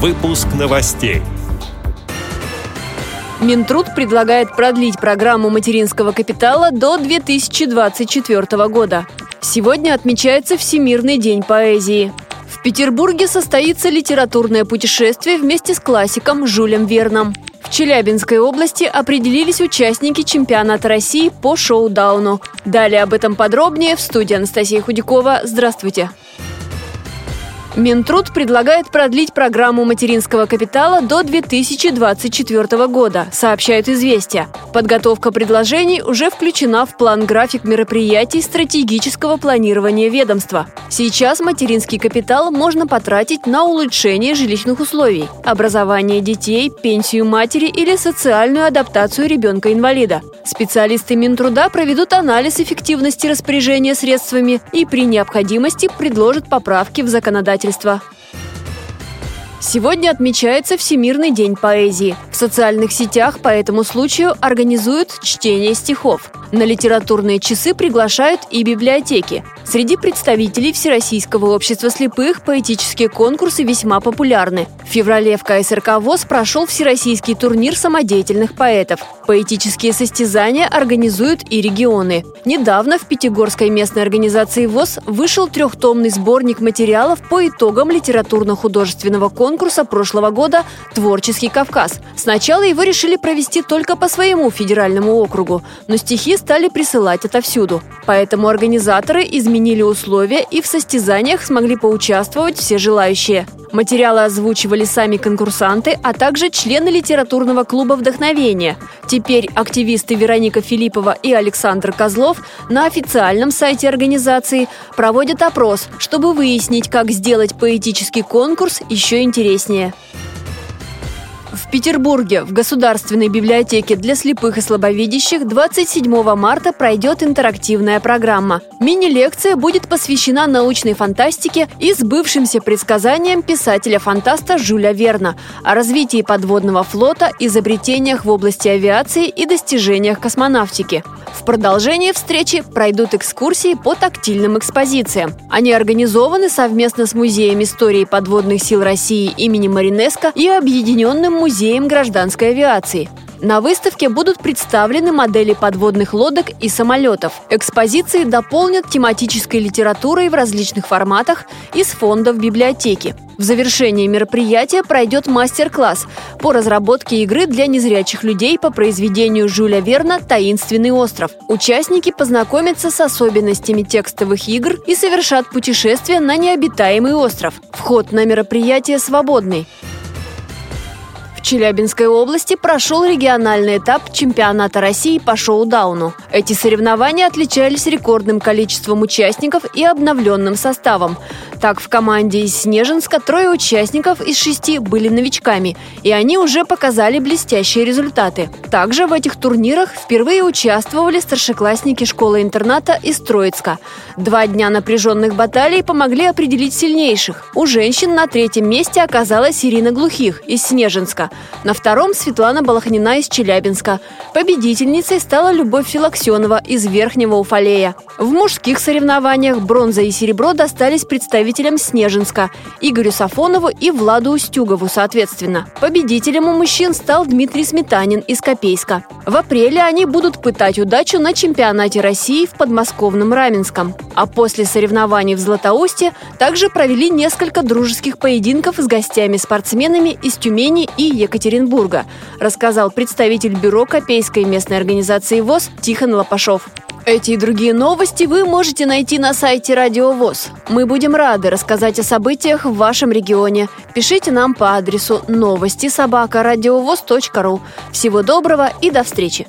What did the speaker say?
Выпуск новостей. Минтруд предлагает продлить программу материнского капитала до 2024 года. Сегодня отмечается Всемирный день поэзии. В Петербурге состоится литературное путешествие вместе с классиком Жюлем Верном. В Челябинской области определились участники чемпионата России по шоу-дауну. Далее об этом подробнее в студии Анастасия Худякова. Здравствуйте. Минтруд предлагает продлить программу материнского капитала до 2024 года, сообщают «Известия». Подготовка предложений уже включена в план график мероприятий стратегического планирования ведомства. Сейчас материнский капитал можно потратить на улучшение жилищных условий, образование детей, пенсию матери или социальную адаптацию ребенка-инвалида. Специалисты Минтруда проведут анализ эффективности распоряжения средствами и при необходимости предложат поправки в законодательство правительства. Сегодня отмечается Всемирный день поэзии. В социальных сетях по этому случаю организуют чтение стихов. На литературные часы приглашают и библиотеки. Среди представителей Всероссийского общества слепых поэтические конкурсы весьма популярны. В феврале в КСРК ВОЗ прошел всероссийский турнир самодеятельных поэтов. Поэтические состязания организуют и регионы. Недавно в Пятигорской местной организации ВОЗ вышел трехтомный сборник материалов по итогам литературно-художественного конкурса прошлого года «Творческий Кавказ». Сначала его решили провести только по своему федеральному округу, но стихи стали присылать отовсюду. Поэтому организаторы изменили условия и в состязаниях смогли поучаствовать все желающие. Материалы озвучивали сами конкурсанты, а также члены литературного клуба «Вдохновение». Теперь активисты Вероника Филиппова и Александр Козлов на официальном сайте организации проводят опрос, чтобы выяснить, как сделать поэтический конкурс еще интереснее. В Петербурге в Государственной библиотеке для слепых и слабовидящих 27 марта пройдет интерактивная программа. Мини-лекция будет посвящена научной фантастике и сбывшимся предсказаниям писателя-фантаста Жюля Верна о развитии подводного флота, изобретениях в области авиации и достижениях космонавтики. В продолжение встречи пройдут экскурсии по тактильным экспозициям. Они организованы совместно с Музеем истории подводных сил России имени Маринеско и Объединенным музеем гражданской авиации. На выставке будут представлены модели подводных лодок и самолетов. Экспозиции дополнят тематической литературой в различных форматах из фондов библиотеки. В завершении мероприятия пройдет мастер-класс по разработке игры для незрячих людей по произведению Жюля Верна «Таинственный остров». Участники познакомятся с особенностями текстовых игр и совершат путешествие на необитаемый остров. Вход на мероприятие свободный. Челябинской области прошел региональный этап чемпионата России по шоу-дауну. Эти соревнования отличались рекордным количеством участников и обновленным составом. Так, в команде из Снежинска трое участников из шести были новичками, и они уже показали блестящие результаты. Также в этих турнирах впервые участвовали старшеклассники школы-интерната из Троицка. Два дня напряженных баталий помогли определить сильнейших. У женщин на третьем месте оказалась Ирина Глухих из Снежинска. На втором – Светлана Балахнина из Челябинска. Победительницей стала Любовь Филаксенова из Верхнего Уфалея. В мужских соревнованиях бронза и серебро достались представителям Снежинска, Игорю Сафонову и Владу Устюгову, соответственно. Победителем у мужчин стал Дмитрий Сметанин из Копейска. В апреле они будут пытать удачу на чемпионате России в подмосковном Раменском. А после соревнований в Златоусте также провели несколько дружеских поединков с гостями-спортсменами из Тюмени и Екатеринбурга, рассказал представитель бюро Копейской местной организации ВОЗ Тихон Лопашов. Эти и другие новости вы можете найти на сайте Радио ВОЗ. Мы будем рады рассказать о событиях в вашем регионе. Пишите нам по адресу новости собака ру. Всего доброго и до встречи!